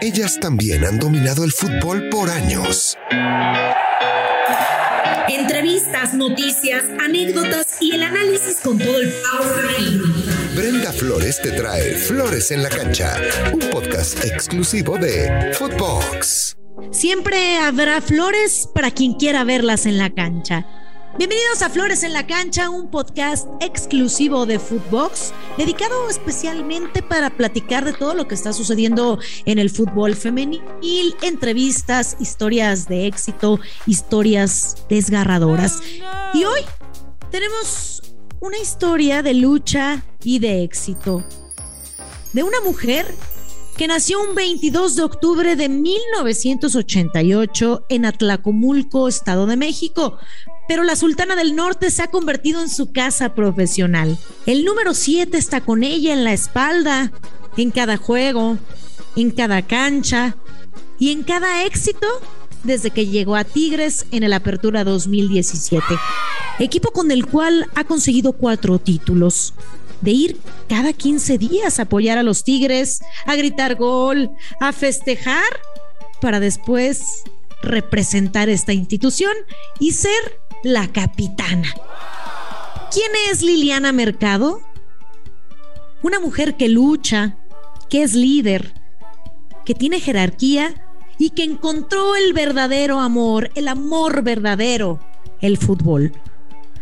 Ellas también han dominado el fútbol por años. Entrevistas, noticias, anécdotas y el análisis con todo el power Brenda Flores te trae Flores en la Cancha, un podcast exclusivo de Footbox. Siempre habrá flores para quien quiera verlas en la cancha. Bienvenidos a Flores en la Cancha, un podcast exclusivo de Footbox, dedicado especialmente para platicar de todo lo que está sucediendo en el fútbol femenil, entrevistas, historias de éxito, historias desgarradoras. Y hoy tenemos una historia de lucha y de éxito. De una mujer que nació un 22 de octubre de 1988 en Atlacomulco, Estado de México. Pero la Sultana del Norte se ha convertido en su casa profesional. El número 7 está con ella en la espalda, en cada juego, en cada cancha y en cada éxito desde que llegó a Tigres en el Apertura 2017. Equipo con el cual ha conseguido cuatro títulos de ir cada 15 días a apoyar a los Tigres, a gritar gol, a festejar, para después representar esta institución y ser la capitana. ¿Quién es Liliana Mercado? Una mujer que lucha, que es líder, que tiene jerarquía y que encontró el verdadero amor, el amor verdadero, el fútbol.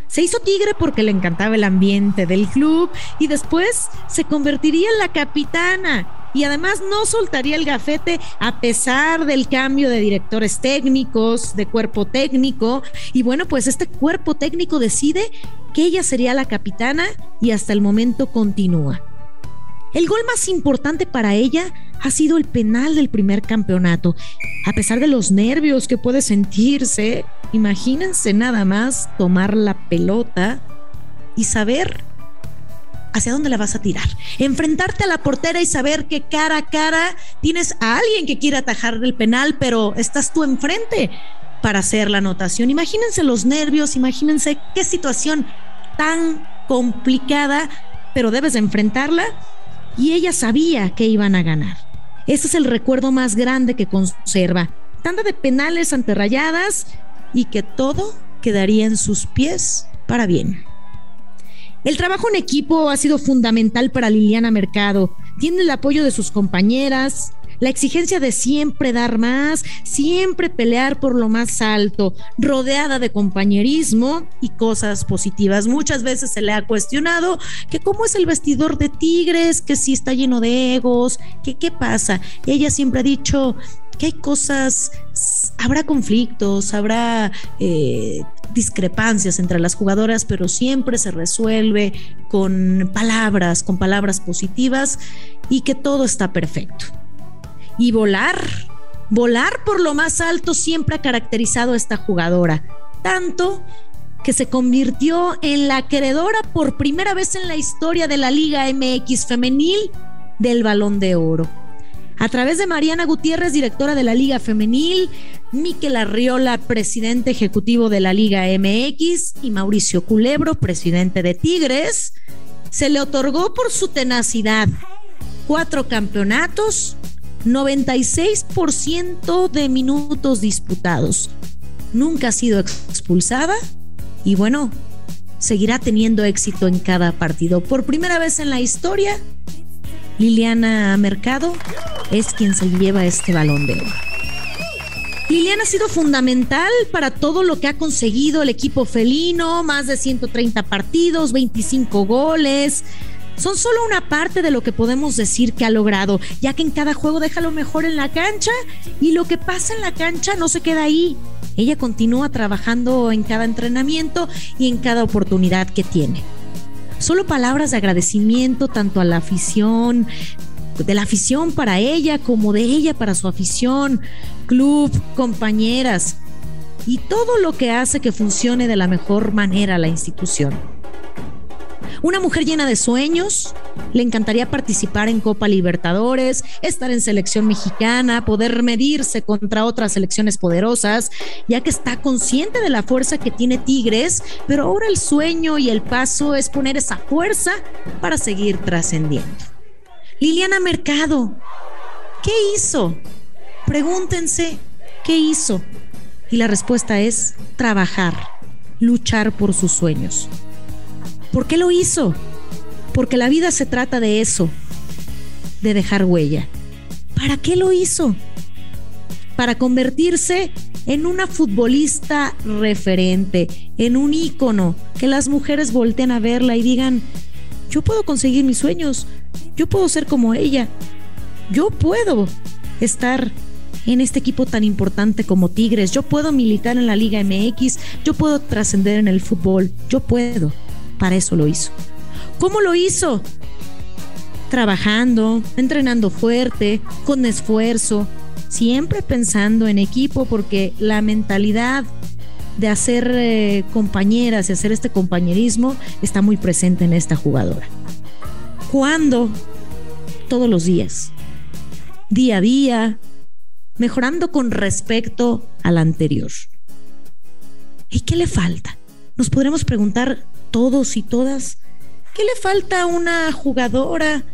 Se hizo tigre porque le encantaba el ambiente del club y después se convertiría en la capitana y además no soltaría el gafete a pesar del cambio de directores técnicos, de cuerpo técnico. Y bueno, pues este cuerpo técnico decide que ella sería la capitana y hasta el momento continúa. El gol más importante para ella ha sido el penal del primer campeonato. A pesar de los nervios que puede sentirse, imagínense nada más tomar la pelota y saber hacia dónde la vas a tirar. Enfrentarte a la portera y saber que cara a cara tienes a alguien que quiere atajar el penal, pero estás tú enfrente para hacer la anotación. Imagínense los nervios, imagínense qué situación tan complicada, pero debes enfrentarla y ella sabía que iban a ganar. Ese es el recuerdo más grande que conserva. Tanda de penales ante rayadas y que todo quedaría en sus pies para bien. El trabajo en equipo ha sido fundamental para Liliana Mercado. Tiene el apoyo de sus compañeras, la exigencia de siempre dar más, siempre pelear por lo más alto, rodeada de compañerismo y cosas positivas. Muchas veces se le ha cuestionado que cómo es el vestidor de Tigres, que si está lleno de egos, que qué pasa. Ella siempre ha dicho que hay cosas, habrá conflictos, habrá eh, discrepancias entre las jugadoras, pero siempre se resuelve con palabras, con palabras positivas y que todo está perfecto y volar. Volar por lo más alto siempre ha caracterizado a esta jugadora, tanto que se convirtió en la acreedora por primera vez en la historia de la Liga MX femenil del Balón de Oro. A través de Mariana Gutiérrez, directora de la Liga Femenil, Miquel Arriola, presidente ejecutivo de la Liga MX, y Mauricio Culebro, presidente de Tigres, se le otorgó por su tenacidad cuatro campeonatos, 96% de minutos disputados. Nunca ha sido expulsada y bueno, seguirá teniendo éxito en cada partido. Por primera vez en la historia, Liliana Mercado es quien se lleva este balón de oro. Liliana ha sido fundamental para todo lo que ha conseguido el equipo felino, más de 130 partidos, 25 goles, son solo una parte de lo que podemos decir que ha logrado, ya que en cada juego deja lo mejor en la cancha y lo que pasa en la cancha no se queda ahí. Ella continúa trabajando en cada entrenamiento y en cada oportunidad que tiene. Solo palabras de agradecimiento tanto a la afición, de la afición para ella como de ella para su afición, club, compañeras y todo lo que hace que funcione de la mejor manera la institución. Una mujer llena de sueños, le encantaría participar en Copa Libertadores, estar en selección mexicana, poder medirse contra otras selecciones poderosas, ya que está consciente de la fuerza que tiene Tigres, pero ahora el sueño y el paso es poner esa fuerza para seguir trascendiendo. Liliana Mercado, ¿qué hizo? Pregúntense, ¿qué hizo? Y la respuesta es trabajar, luchar por sus sueños. ¿Por qué lo hizo? Porque la vida se trata de eso, de dejar huella. ¿Para qué lo hizo? Para convertirse en una futbolista referente, en un ícono, que las mujeres volteen a verla y digan, yo puedo conseguir mis sueños, yo puedo ser como ella, yo puedo estar en este equipo tan importante como Tigres, yo puedo militar en la Liga MX, yo puedo trascender en el fútbol, yo puedo. Para eso lo hizo. ¿Cómo lo hizo? Trabajando, entrenando fuerte, con esfuerzo, siempre pensando en equipo porque la mentalidad de hacer eh, compañeras y hacer este compañerismo está muy presente en esta jugadora. ¿Cuándo? Todos los días. Día a día, mejorando con respecto al anterior. ¿Y qué le falta? Nos podremos preguntar todos y todas, ¿qué le falta a una jugadora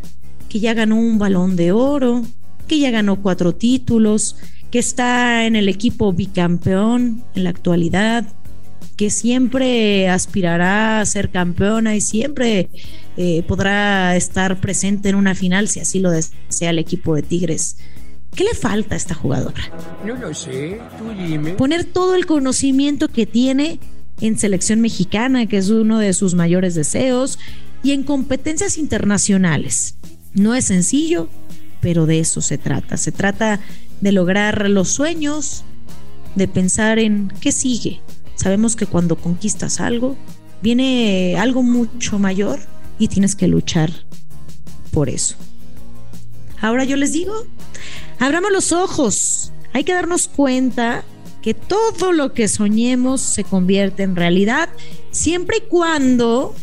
que ya ganó un balón de oro, que ya ganó cuatro títulos, que está en el equipo bicampeón en la actualidad, que siempre aspirará a ser campeona y siempre eh, podrá estar presente en una final si así lo desea el equipo de Tigres. ¿Qué le falta a esta jugadora? No lo sé, tú dime. Poner todo el conocimiento que tiene en selección mexicana, que es uno de sus mayores deseos, y en competencias internacionales. No es sencillo, pero de eso se trata. Se trata de lograr los sueños, de pensar en qué sigue. Sabemos que cuando conquistas algo, viene algo mucho mayor y tienes que luchar por eso. Ahora yo les digo, abramos los ojos. Hay que darnos cuenta que todo lo que soñemos se convierte en realidad siempre y cuando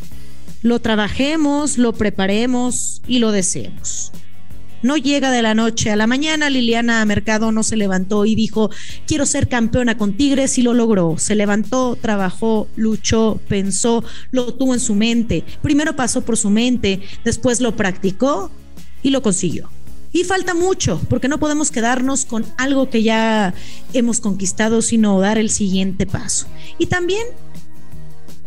lo trabajemos, lo preparemos y lo deseemos. No llega de la noche a la mañana. Liliana Mercado no se levantó y dijo, quiero ser campeona con Tigres y lo logró. Se levantó, trabajó, luchó, pensó, lo tuvo en su mente. Primero pasó por su mente, después lo practicó y lo consiguió. Y falta mucho, porque no podemos quedarnos con algo que ya hemos conquistado, sino dar el siguiente paso. Y también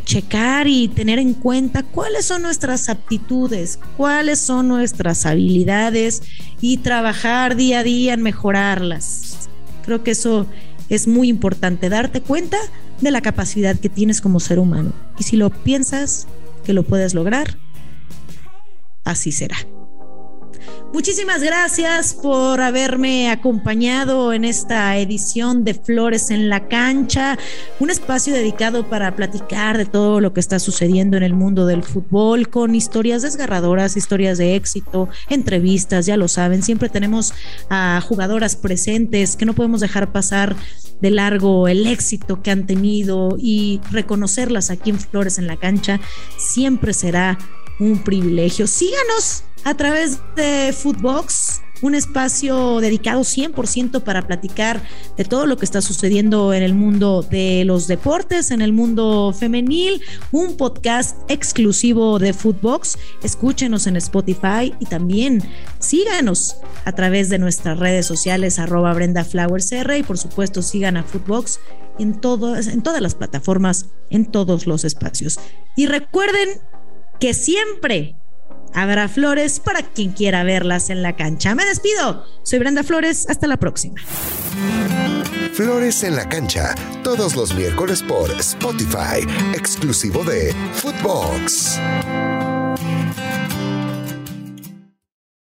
checar y tener en cuenta cuáles son nuestras aptitudes, cuáles son nuestras habilidades y trabajar día a día en mejorarlas. Creo que eso es muy importante, darte cuenta de la capacidad que tienes como ser humano. Y si lo piensas que lo puedes lograr, así será. Muchísimas gracias por haberme acompañado en esta edición de Flores en la Cancha, un espacio dedicado para platicar de todo lo que está sucediendo en el mundo del fútbol, con historias desgarradoras, historias de éxito, entrevistas, ya lo saben, siempre tenemos a jugadoras presentes que no podemos dejar pasar de largo el éxito que han tenido y reconocerlas aquí en Flores en la Cancha siempre será un privilegio. Síganos a través de Footbox, un espacio dedicado 100% para platicar de todo lo que está sucediendo en el mundo de los deportes, en el mundo femenil, un podcast exclusivo de Footbox. Escúchenos en Spotify y también síganos a través de nuestras redes sociales arroba Brenda Flowers R y por supuesto sigan a Footbox en, en todas las plataformas, en todos los espacios. Y recuerden que siempre habrá flores para quien quiera verlas en la cancha. Me despido. Soy Brenda Flores. Hasta la próxima. Flores en la cancha, todos los miércoles por Spotify, exclusivo de Footbox.